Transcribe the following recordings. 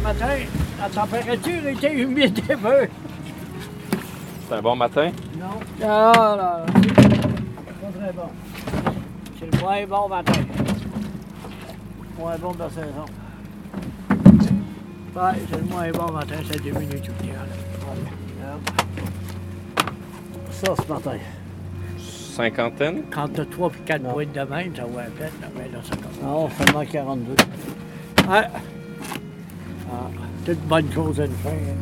un matin. La température était humide un peu. C'est un bon matin? Non. Ah là, c'est pas très bon. C'est le moins bon matin. Moins bon de la saison. Ouais, c'est le moins bon matin, ça diminue tout le temps. Ça, ce matin. Cinquantaine? Quand t'as 3 puis 4 boîtes de même, ça vaut la peine. là, Mais là, ça commence. Non, seulement 42. Ouais. Toute bonne chose à fin. hein.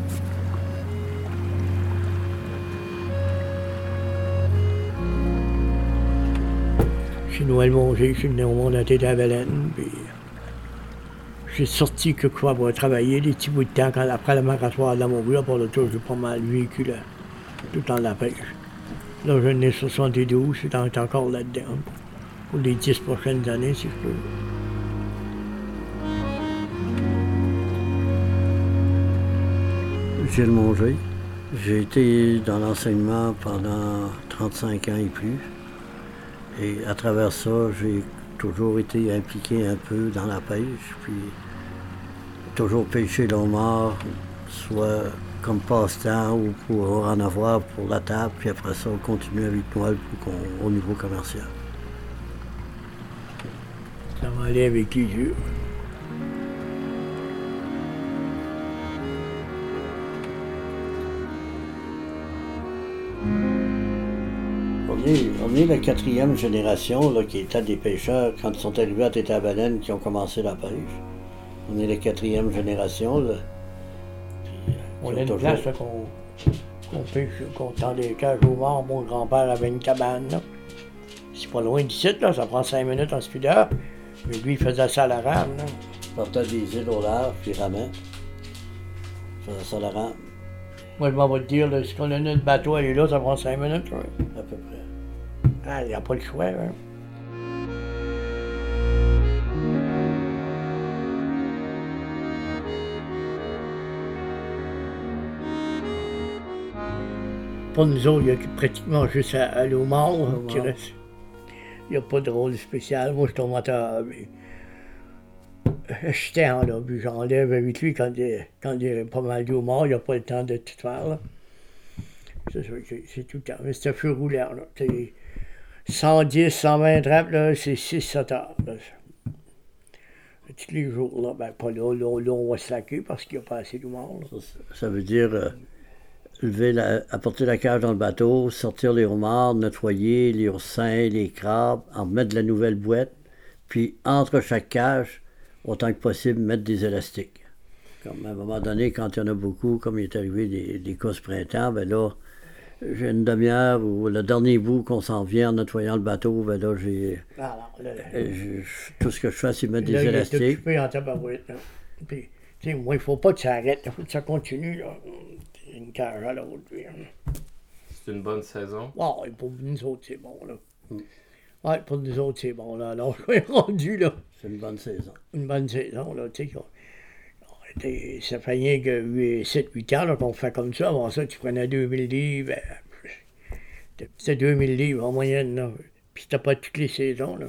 Je suis Noël Mongé, je suis venu au monde à tête puis j'ai sorti que quoi pour travailler des petits bouts de temps quand, après le maratoire de la Montbrue, pour le tour, j'ai pas mal véhicule tout de la pêche. Là, je n'ai 72, je en- encore là-dedans pour les 10 prochaines années, si je peux. Gilles Monger. J'ai été dans l'enseignement pendant 35 ans et plus. Et à travers ça, j'ai toujours été impliqué un peu dans la pêche, puis toujours pêché l'homard, soit comme passe-temps ou pour en avoir pour la table, puis après ça, on continue avec qu'on- au niveau commercial. Ça aller avec les. On est, on est la quatrième génération là, qui était des pêcheurs quand ils sont arrivés à Tétabaleine qui ont commencé la pêche. On est la quatrième génération. Là. Puis, euh, On a une toujours- place là, qu'on pêche, qu'on tend des cages au mort. Mon grand-père avait une cabane. là. C'est pas loin d'ici, là, ça prend cinq minutes en speeder. Mais lui, il faisait ça à la rame. là. portait des îles au large, puis ramait. Faisait ça la rame, Moi, je m'en vais te dire, là, si on a notre bateau, elle est là, ça prend cinq minutes. là. à peu près. Ah, il n'y a pas le choix. hein. Pour nous autres, il y a pratiquement juste à, à l'eau mort qui reste. Il n'y a pas de rôle spécial. Moi, je tombe temps. J'étais en là, puis j'enlève avec lui quand il, quand il a pas mal d'eau mort, il n'y a pas le temps de tout faire. Là. C'est tout le temps. Mais c'est un feu roulant. Là. C'est 110, 120 trappes, là, c'est 6-7 heures. Tous les jours, là, ben pas là, là, là, on va se laquer parce qu'il n'y a pas assez mort. là. Ça, veut dire euh, lever la, apporter la cage dans le bateau, sortir les homards, nettoyer les oursins, les crabes, en mettre de la nouvelle boîte, puis entre chaque cage, autant que possible, mettre des élastiques. Comme à un moment donné, quand il y en a beaucoup, comme il est arrivé des, des ce printemps, ben là, j'ai une demi-heure ou le dernier bout qu'on s'en vient en nettoyant le bateau, ben là, j'ai. Alors, là, euh, tout ce que je fais, c'est mettre là, des il est élastiques. occupé en tabarouette. là. Puis, tu sais, moi, il ne faut pas que ça arrête, il faut que ça continue. Là. Une cage à l'autre. C'est une bonne saison? Et pour nous autres, c'est bon, là. Mm. Ouais, pour nous autres, c'est bon, là. Alors, je suis rendu, là. C'est une bonne saison. une bonne saison. Là, tu sais, on ça fait rien que 7-8 ans là, qu'on fait comme ça. Avant ça, tu prenais 2000 livres. euh, C'était 2000 livres en moyenne. Là. Puis c'était pas toutes les saisons. Là.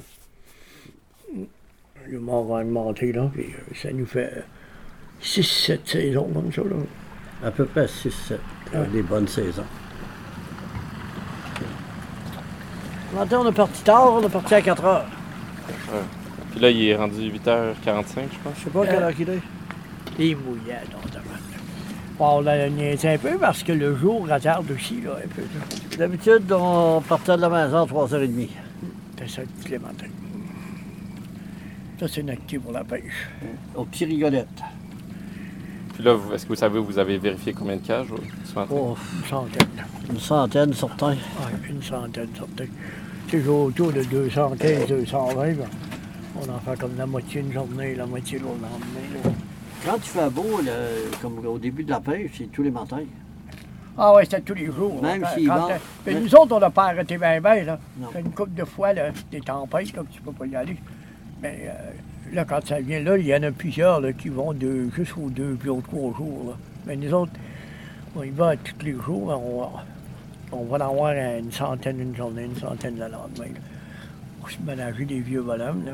Le mort va augmenter, là, puis euh, ça nous fait 6-7 saisons comme ça. Là. À peu près 6-7. Ouais. Des bonnes saisons. Matin, on est parti tard, on est parti à 4 heures. Puis là, il est rendu 8h45, je pense. Je sais pas quelle heure qu'il est. Et mouillait, donc, on l'a niaisé un peu parce que le jour retarde aussi, là, un peu. là. D'habitude, on partait de la maison à 3h30. C'est ça, matins. Ça, c'est une activité pour la pêche. Au petit rigolette. Puis là, est-ce que vous savez, vous avez vérifié combien de cages euh, ce matin? Oh, Une centaine. une centaine certains. Ouais, une centaine, certains. Toujours autour de 215, 220. ben, on en fait comme la moitié une journée, la moitié l'autre lendemain. Quand il fait beau, comme au début de la pêche, c'est tous les matins. Ah ouais, c'était tous les jours. Même vend. Mais nous autres, on n'a pas arrêté bien, bien, là. C'est une couple de fois, là, des tempêtes, là, que tu peux pas y aller. Mais euh, là, quand ça vient là, il y en a plusieurs là, qui vont de, jusqu'aux deux, puis aux trois jours. Là. Mais nous autres, on y va tous les jours, on, va- on va en avoir une centaine une journée, une centaine le lendemain. là. On se mélanger des vieux bonhommes. Là.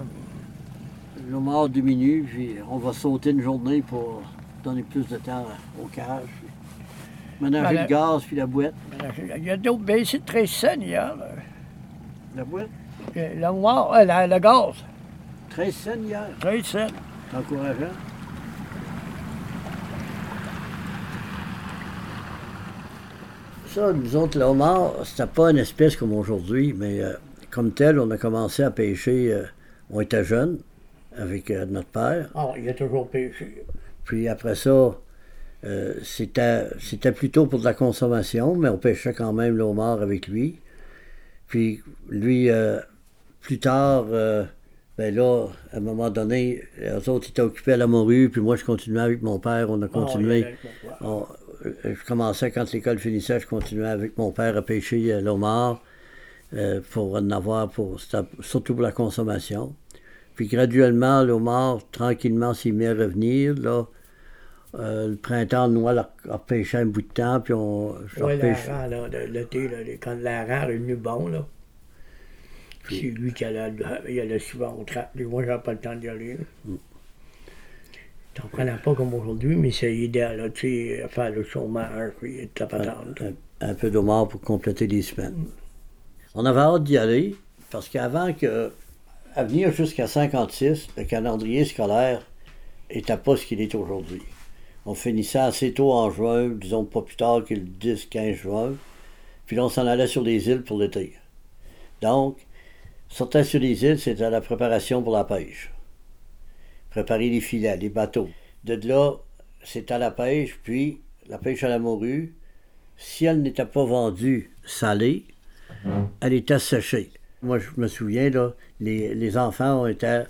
Le mort diminue, puis on va sauter une journée pour donner plus de temps au cage. Ménager Ben, le gaz puis la boîte. Il y a d'autres de 13 cents hier. là. La boîte? Le le noir, euh, la- le gaz, 13 cents hier. 13 cents. C'est encourageant. Ça, nous autres, le homard, c'était pas une espèce comme aujourd'hui, mais euh, comme tel, on a commencé à pêcher, euh, on était jeunes, avec euh, notre père. Ah, il a toujours pêché. Puis après ça, euh, c'était c'était plutôt pour de la consommation, mais on pêchait quand même le homard avec lui. Puis lui, euh, plus tard, ben là, à un moment donné, eux autres étaient occupés à la morue, puis moi je continuais avec mon père, on a continué. Ah, On- euh, je commençais quand l'école finissait, je continuais avec mon père à pêcher le homard euh, pour en avoir, pour, surtout pour la consommation. Puis graduellement, le homard, tranquillement, s'est mis à revenir. Là, Euh, le printemps, nous, on a repêché un bout de temps, puis on Oui, l'Aran, là, de- l'été, là, quand l'Aran est venu bon, là. Puis c'est lui qui allait, il allait souvent au trappe. Moi, j'avais pas le temps d'y aller. là. T'en prenais pas comme aujourd'hui, mais c'est idéal, là, tu sais, faire le chômage, puis toute la patente. un, un peu d'homard pour compléter les semaines. On avait hâte d'y aller parce qu'avant que, à venir jusqu'à 56, le calendrier scolaire n'était pas ce qu'il est aujourd'hui. On finissait assez tôt en juin, disons pas plus tard que le 10-15 juin, puis on s'en allait sur les îles pour l'été. Donc, sortir sur les îles, c'était la préparation pour la pêche. Préparer les filets, les bateaux. De là, c'était la pêche, puis la pêche à la morue, si elle n'était pas vendue salée, elle était séchée. Moi, je me souviens, les, enfants ont été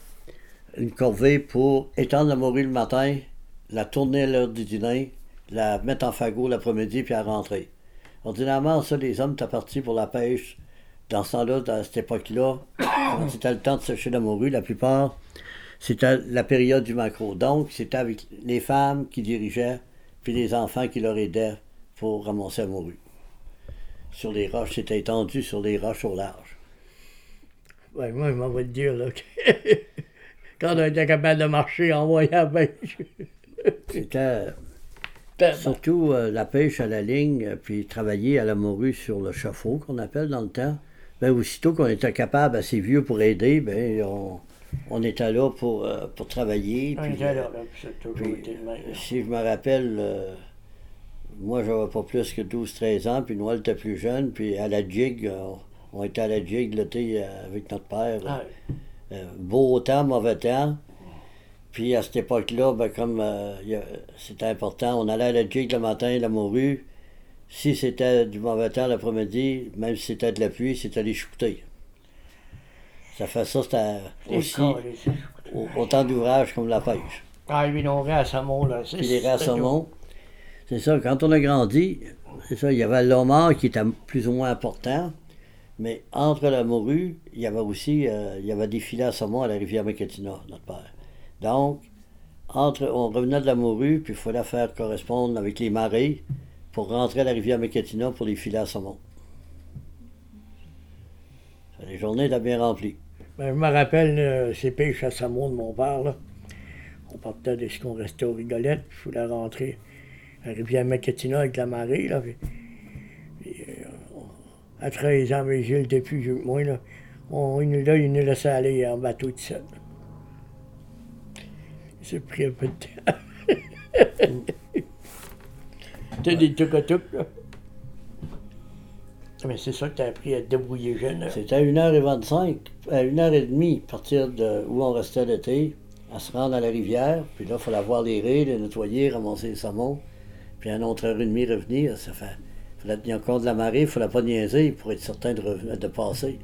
une corvée pour étendre la morue le matin, la tourner à l'heure du dîner, la mettre en fagot l'après-midi, puis à rentrer. Ordinairement, ça, les hommes étaient partis pour la pêche. Dans ce temps-là, dans cette époque-là, c'était le temps de sécher la morue, la plupart, c'était la période du macro. Donc, c'était avec les femmes qui dirigeaient, puis les enfants qui leur aidaient pour ramasser la morue. Sur les roches, c'était étendu sur les roches au large. Ouais, moi, je m'en vais te dire, là, quand on était capable de marcher en voyant la pêche, C'était tellement. surtout euh, la pêche à la ligne, euh, puis travailler à la morue sur le chauffe-eau, qu'on appelle dans le temps. Ben, aussitôt qu'on était capable, assez vieux pour aider, ben, on, on était là pour, euh, pour travailler. on puis, euh, là, là, puis ça a toujours Puis, été le même. si je me rappelle, euh, moi, j'avais pas plus que 12-13 ans, puis Noël était plus jeune, puis à la jig, euh, on était à la jig l'été euh, avec notre père. Ah, Euh, beau temps, mauvais temps. Puis à cette époque-là, ben, comme euh, c'était important, on allait à la jig le matin, la morue. Si c'était du mauvais temps l'après-midi, même si c'était de la pluie, c'était les shooter. Ça fait ça, c'était aussi autant d'ouvrages comme la pêche. Ah, lui, non, à Samon, là. c'est- Puis les à saumon. C'est ça, quand on a grandi, c'est ça, il y avait le homard qui était plus ou moins important, mais entre la morue, il y avait aussi euh, il y avait des filets à saumon à la rivière Mécatina, notre père. Donc, entre, on revenait de la morue, puis il fallait faire correspondre avec les marées pour rentrer à la rivière Mécatina pour les filets à saumon. Les journées étaient bien remplies. Ben, je me rappelle euh, ces pêches à Samon de mon père, là. On partait de ce qu'on restait aux rigolettes, puis il fallait rentrer à Rivière-Macatina avec la marée, là. À 13 ans, mais Gilles vieux que moi, là. On, là, il nous laissait aller en bateau de. Ça a pris un peu de temps. T'as des tuc là? Mais c'est ça que t'as appris à te débrouiller jeune. là. C'était à 1h25, à 1h30, à partir de où on restait l'été, à se rendre à la rivière. Puis là, il fallait voir les raies, les nettoyer, ramasser les saumons. Puis à une autre heure et demie, revenir. Ça fait. Il fallait tenir compte de la marée, il ne fallait pas niaiser pour être certain de, revenir- de passer.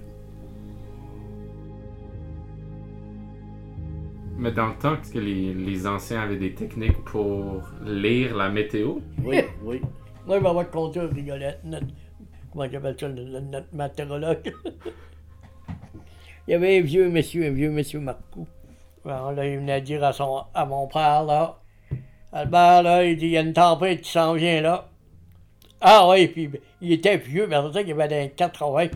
Mais dans le temps, est-ce que les, les anciens avaient des techniques pour lire la météo? Oui, oui. Moi, je vais avoir compté aux rigolettes, notre, comment j'appelle ça, notre météorologue. il y avait un vieux monsieur, un vieux monsieur Marcoux. Alors là, il venait dire à, son, à mon père, là, Albert, là, il dit, il y a une tempête qui s'en vient, là. Ah oui, puis il était vieux, mais ça qu'il avait dans les 80.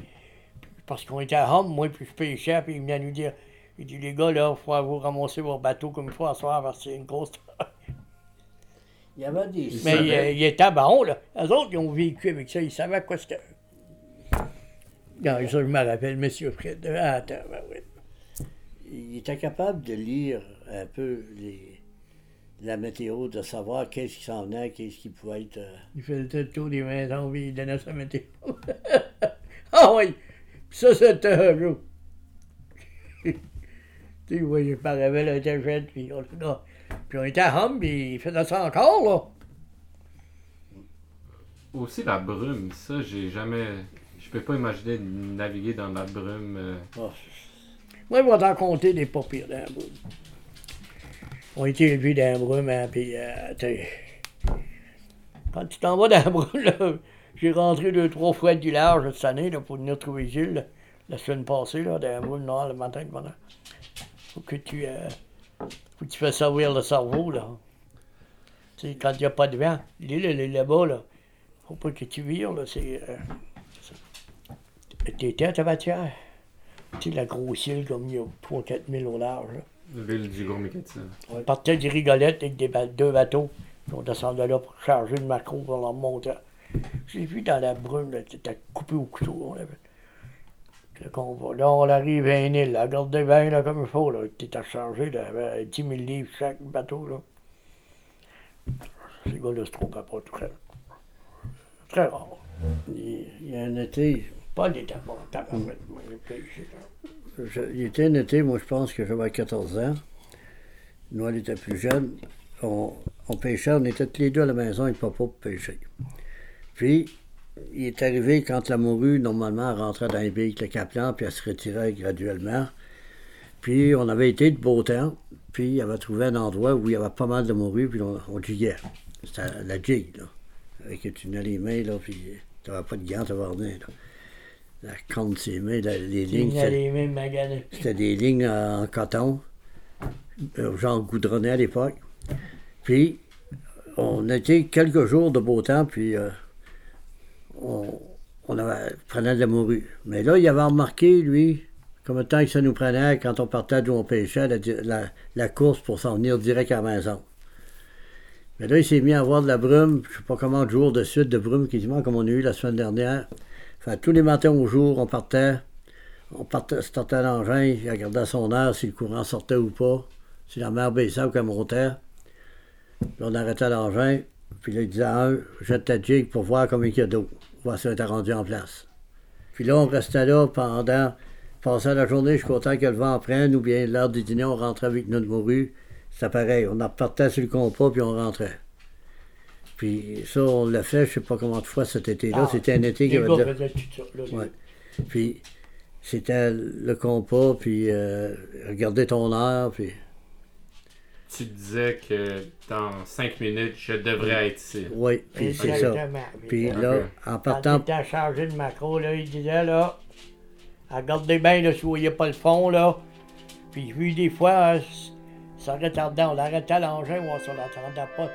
Parce qu'on était à Homme, moi, puis je pêchais, puis il venait nous dire, Il dit, les gars, là, il faut vous ramasser vos bateaux comme il faut à soir parce que c'est une grosse. Il y avait des... Il Mais il, euh, il était bon, là. Eux autres, ils ont vécu avec ça. Ils savaient quoi c'était. Non, ça, je me rappelle, monsieur Fred. Ah, attends, ben oui. Il était capable de lire un peu les... la météo, de savoir qu'est-ce qui s'en venait, qu'est-ce qui pouvait être... euh, Il faisait le tour des maisons, puis il donnait sa météo. ah oui! Puis ça, c'était un jour. tu sais, vous voyez, par réveil, on était jeunes, puis on, là, puis on était à Hum, puis il faisait ça encore, là. Aussi la brume, ça, j'ai jamais. Je peux pas imaginer de naviguer dans la brume. euh, oh, Moi, je vais t'en compter des pas pires dans la brume. On a été élevés dans la brume, hein, puis, euh, quand tu t'en vas dans la j'ai rentré deux, trois fois du large cette année, là, pour venir trouver Gilles, la semaine passée, là, dans la le matin, matin. Faut que tu, euh, faut que tu fasses servir le cerveau, là. Tu sais, quand il n'y a pas de vent, l'île, elle est là-bas, là. Faut pas que tu vires, là, c'est... Euh, T'étais à ta matière. Tu sais, la grosse île, comme il y a 3-4 000 au large. là. L'île du. On partait du Rigolette avec des deux bateaux. On descendait là pour charger le macro pour leur monter. J'ai vu dans la brume, là, coupé au couteau. Là, on arrive à une île. Regardez bien là, comme il faut. Là. Charger là, avec 10 000 livres chaque bateau. Là. Ces gars-là se trompent pas tout très. Très rare. il, y a un été... Pas des tabacs, tabarouettes, moi, il était un été, moi je pense que j'avais 14 ans. Nous, elle était plus jeune. On, pêchait, on était tous les deux à la maison avec papa pour pêcher. Puis, il est arrivé quand la morue, normalement, rentrait dans les billes avec le caplan, puis elle se retirait graduellement. Puis, on avait été de beau temps, puis il avait trouvé un endroit où il y avait pas mal de morue, puis on, on jiguait. C'était la jig, là. Avec tu tenais les mains, là, puis tu n'avais pas de gants, tu rien. La de la- les lignes, c'était- des lignes en coton, euh, genre goudronné à l'époque. Puis, on était quelques jours de beau temps, puis euh, on, on avait, prenait de la morue. Mais là, il avait remarqué, lui, comme le temps que ça nous prenait quand on partait d'où on pêchait, la, la- la course pour s'en venir direct à la maison. Mais là, il s'est mis à avoir de la brume, je sais pas comment de jours de suite de brume, quasiment comme on a eu la semaine dernière. Tous les matins au jour, on partait, on partait, startait l'engin, il regardait son heure, si le courant sortait ou pas, si la mer baissait ou qu'elle montait. Là, on arrêtait l'engin, puis là, il disait à un, jette ta jig pour voir combien il y a d'eau, voir si elle était rendu en place. Puis là, on restait là pendant, passait la journée jusqu'au temps que le vent prenne, ou bien l'heure du dîner, on rentrait avec notre morue. C'était pareil, on repartait sur le compas, puis on rentrait. Puis ça, on l'a fait, je sais pas combien de fois cet été-là. Ah, C'était un été qui avait de la- Ouais. Puis c'était le compas, puis euh, regarder ton heure, puis Tu disais que dans 5 minutes, je devrais être ici. oui, puis c'est ça. Exactement. Puis là, en Quand partant, il était à le macro, là, il disait, là, regardez bien, là, si vous voyez pas le fond, là. Puis vu des fois, hein, ça retardait, on l'arrêtait l'engin, ou on ne l'attendait pas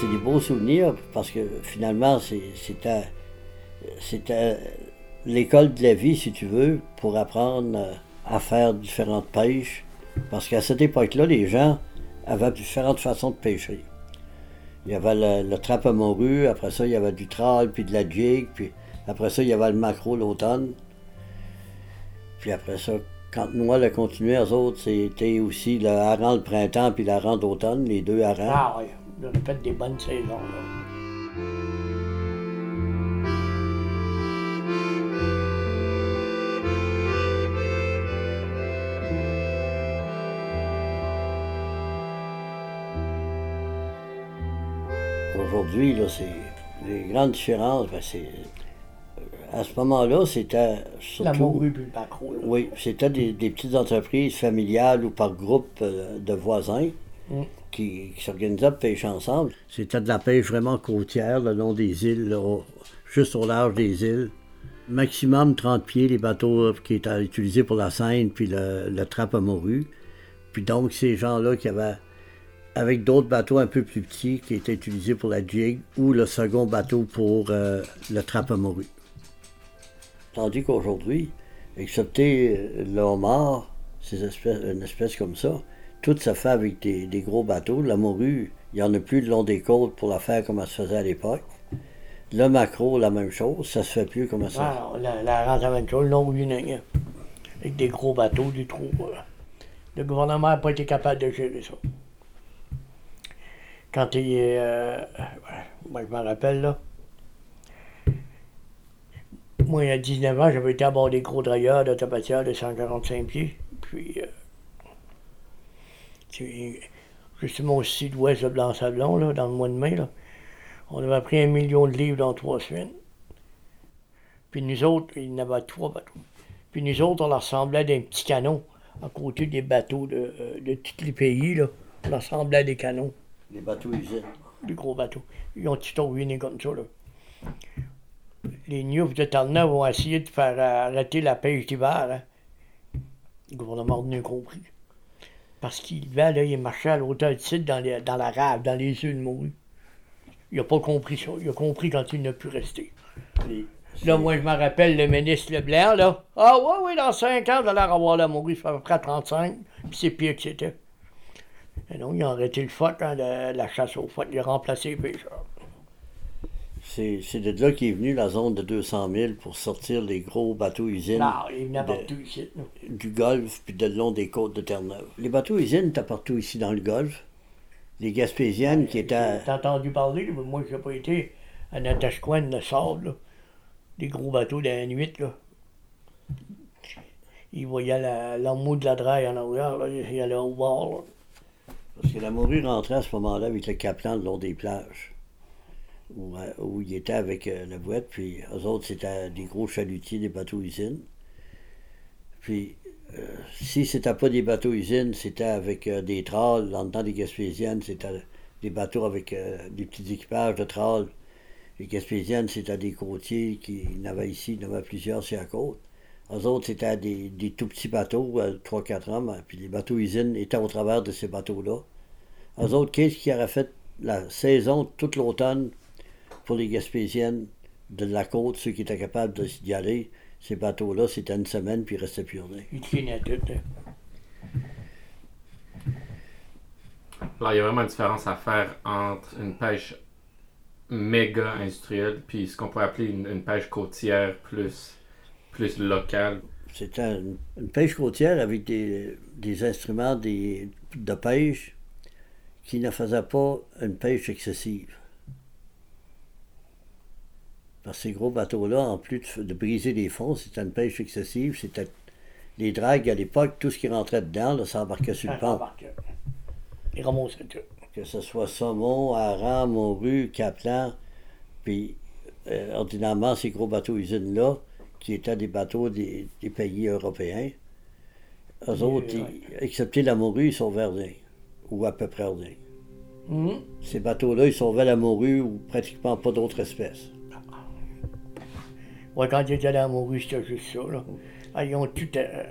c'est des beaux souvenirs, parce que finalement, c'est- c'était l'école de la vie, si tu veux, pour apprendre euh, à faire différentes pêches. Parce qu'à cette époque-là, les gens avaient différentes façons de pêcher. Il y avait le, le trappe à morue, après ça, il y avait du trawl, puis de la jig, puis après ça, il y avait le macro l'automne. Puis après ça, quand Noël a continué, eux autres, c'était aussi le hareng le printemps, puis le hareng d'automne, les deux harengs. ah, on a fait des bonnes saisons. Aujourd'hui, là, c'est les grandes différences. ben, c'est à ce moment-là, c'était surtout. Oui, c'était des, des petites entreprises familiales ou par groupe euh, de voisins. Mm. qui, qui s'organisaient pour pêcher ensemble. C'était de la pêche vraiment côtière le long des îles, juste au large des îles. Maximum 30 pieds, les bateaux qui étaient utilisés pour la Seine, puis le, le trappe à morue. Puis donc, ces gens-là qui avaient, avec d'autres bateaux un peu plus petits, qui étaient utilisés pour la jig, ou le second bateau pour euh, le trappe à morue. Tandis qu'aujourd'hui, excepté euh, le homard, ces espèces, une espèce comme ça, tout se fait avec des, des gros bateaux. La morue, il n'y en a plus le long des côtes pour la faire comme elle se faisait à l'époque. Le macro, la même chose, ça se fait plus comme ça. Ah, la, la rente du Nègre. Avec des gros bateaux, du trou. euh. Le gouvernement n'a pas été capable de gérer ça. Quand il est. euh, moi, je me rappelle, là. Moi, il y a 19 ans, j'avais été à bord des gros drailleurs de tabatière de 145 pieds. Puis. justement au sud-ouest de Blanc-Sablon, là, dans le mois de mai, là. On avait pris un million de livres dans trois semaines. Puis nous autres, il y en avait trois bateaux. Puis nous autres, on leur ressemblait d'un petit canon à côté des bateaux de, euh, de tous les pays. Là. On leur ressemblait à des canons, Les bateaux usines. des gros bateaux. Ils ont tout ruiné comme ça. Là. Les News de Terre-Neuve vont essayer de faire arrêter la pêche d'hiver. Hein. Le gouvernement n'a compris. Parce qu'il va, là, il marchait à l'hôtel de site dans, les- dans la rave, dans les yeux de morue. Il n'a pas compris ça. Il a compris quand il n'a pu rester. Là, moi, je me rappelle le ministre Leblanc, là. Ah, oui, oui, dans 5 ans, vous allez avoir la morue, ça peu près 35, puis c'est pire que c'était. Et non, il a arrêté le phoque, hein, la, la chasse au phoque, il a remplacé les pêcheurs. C'est de là qu'est venue la zone de 200 000 pour sortir les gros bateaux usines Non, il venait de- partout ici. là. du Golfe puis de le long des côtes de Terre-Neuve. Les bateaux usines étaient partout ici dans le Golfe. Les Gaspésiennes qui étaient. T'as entendu parler, mais moi, je n'ai pas été à Natashquan, le sable, là. Des gros bateaux de la nuit, là. Il voyait la- l'amour de la draille en arrière, là. Il allait au bord, là. Parce que la morue rentrait à ce moment-là avec le caplan le long des plages. Où, euh, où il était avec euh, la boîte, puis eux autres, c'était des gros chalutiers, des bateaux usines. Puis, euh, si c'était pas des bateaux usines, c'était avec euh, des trolls. Dans le temps des Gaspésiennes, c'était des bateaux avec des petits équipages de trolls. Les Gaspésiennes, c'était des côtiers qui avait ici, il y en avait plusieurs sur la côte. Eux autres, c'était des, des tout petits bateaux, 3-4 hommes, hein, puis les bateaux usines étaient au travers de ces bateaux-là. Eux autres, qu'est-ce qui aurait fait la saison toute l'automne pour les Gaspésiennes de la côte, ceux qui étaient capables de- d'y aller? Ces bateaux-là, c'était une semaine, puis ils restaient plus rien. Il traînait tout, là. Alors, il y a vraiment une différence à faire entre une pêche méga industrielle puis ce qu'on pourrait appeler une, une pêche côtière plus, plus locale. C'était une, une pêche côtière avec des, des instruments des- de pêche qui ne faisaient pas une pêche excessive. Parce que ces gros bateaux-là, en plus de, de briser les fonds, c'était une pêche excessive. C'était les dragues à l'époque, tout ce qui rentrait dedans, là, ça embarquait sur le Ça pont. embarquait. Il ramassait tout. Que ce soit saumon, hareng, morue, caplan, puis euh, ordinairement, ces gros bateaux usines-là, qui étaient des bateaux des, des pays européens, eux Oui, autres, oui. ils- excepté la morue, ils sauvaient rien, ou à peu près rien. Mhm. Ces bateaux-là, ils sauvaient la morue ou pratiquement pas d'autres espèces. Ouais, quand j'étais dans la morue, c'était juste ça, là. Ah, ils ont tout... euh,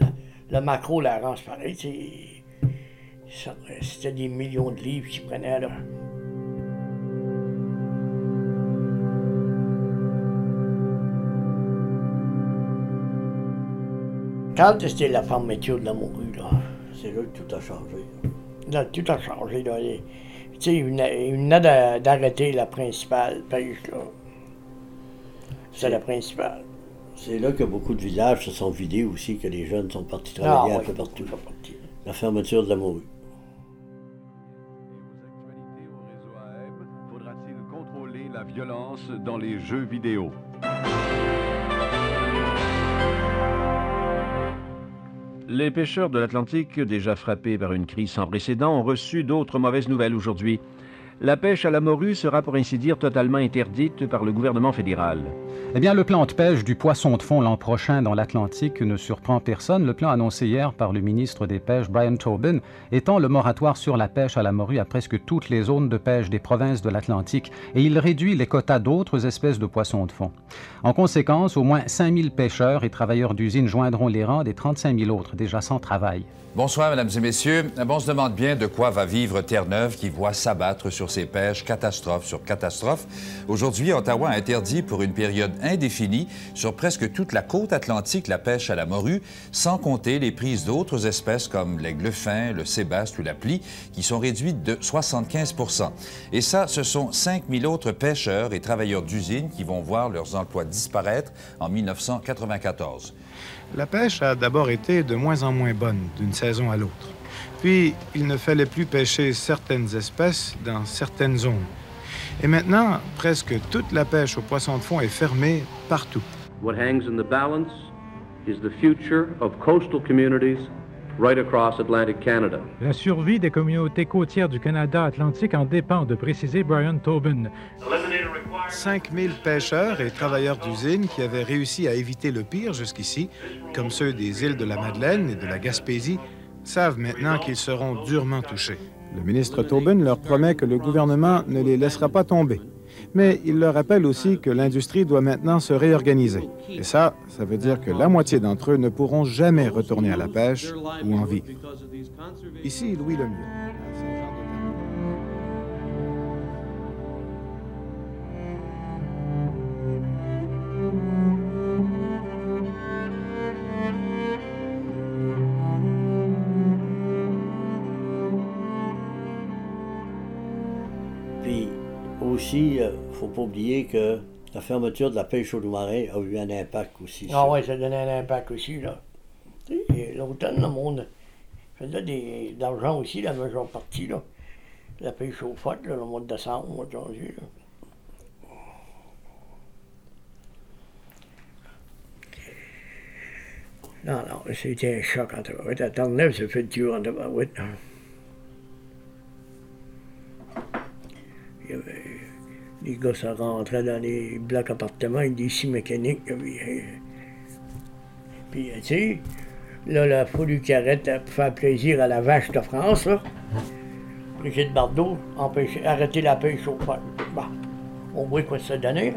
la- le macro, la rance, pareil, C'était des millions de livres qu'ils prenaient, là. Quand c'était la fermeture de la morue, là, C'est là que tout a changé. là, tout a changé, là. Les- Tu sais, il venait, d'arrêter la principale pêche, là. C'est la principale. C'est là que beaucoup de villages se sont vidés aussi, que les jeunes sont partis Ah, travailler un ouais, peu partout. parti. La fermeture de la morue. Et aux actualités au réseau AM, faudra-t-il contrôler la violence dans les jeux vidéo? Les pêcheurs de l'Atlantique, déjà frappés par une crise sans précédent, ont reçu d'autres mauvaises nouvelles aujourd'hui. La pêche à la morue sera pour ainsi dire totalement interdite par le gouvernement fédéral. Eh bien, le plan de pêche du poisson de fond l'an prochain dans l'Atlantique ne surprend personne. Le plan annoncé hier par le ministre des Pêches, Brian Tobin, étend le moratoire sur la pêche à la morue à presque toutes les zones de pêche des provinces de l'Atlantique et il réduit les quotas d'autres espèces de poissons de fond. En conséquence, au moins 5000 pêcheurs et travailleurs d'usine joindront les rangs des 35 000 autres déjà sans travail. Bonsoir, mesdames et messieurs. On se demande bien de quoi va vivre Terre-Neuve qui voit s'abattre sur ses pêches catastrophe sur catastrophe. Aujourd'hui, Ottawa interdit pour une période indéfinie sur presque toute la côte atlantique la pêche à la morue, sans compter les prises d'autres espèces comme l'aigle fin, le sébaste ou la plie, qui sont réduites de 75% Et ça, ce sont 5000 autres pêcheurs et travailleurs d'usine qui vont voir leurs emplois disparaître en 1994. La pêche a d'abord été de moins en moins bonne d'une saison à l'autre. Puis, il ne fallait plus pêcher certaines espèces dans certaines zones. Et maintenant, presque toute la pêche au poisson de fond est fermée partout. What hangs in the balance is the future of coastal communities right across Atlantic Canada. La survie des communautés côtières du Canada atlantique en dépend, de préciser Brian Tobin. 5000 pêcheurs et travailleurs d'usine qui avaient réussi à éviter le pire jusqu'ici, comme ceux des îles de la Madeleine et de la Gaspésie, savent maintenant qu'ils seront durement touchés. Le ministre Tobin leur promet que le gouvernement ne les laissera pas tomber. Mais il leur rappelle aussi que l'industrie doit maintenant se réorganiser. Et ça, ça veut dire que la moitié d'entre eux ne pourront jamais retourner à la pêche ou en vivre. Ici, Louis Lemieux. Pas oublier que la fermeture de la pêche au marin a eu un impact aussi. Ah oui, ça donnait un impact aussi, là. L'automne, le monde faisait des- de l'argent aussi, la majeure partie, là. La pêche au là, le mois de décembre, le mois de janvier, là. Non, non, c'était un choc en tabarouette. À Terre-Neuve, ça fait dur en tabarouette. Les gars, ça rentrait dans les blocs appartements avec des scies mécaniques. Puis, euh, puis, euh, tu sais, là, la foule qui arrête pour faire plaisir à la vache de France, là. Brigitte Bardot, arrêter la pêche au fond. Bon, on voit quoi ça donnait.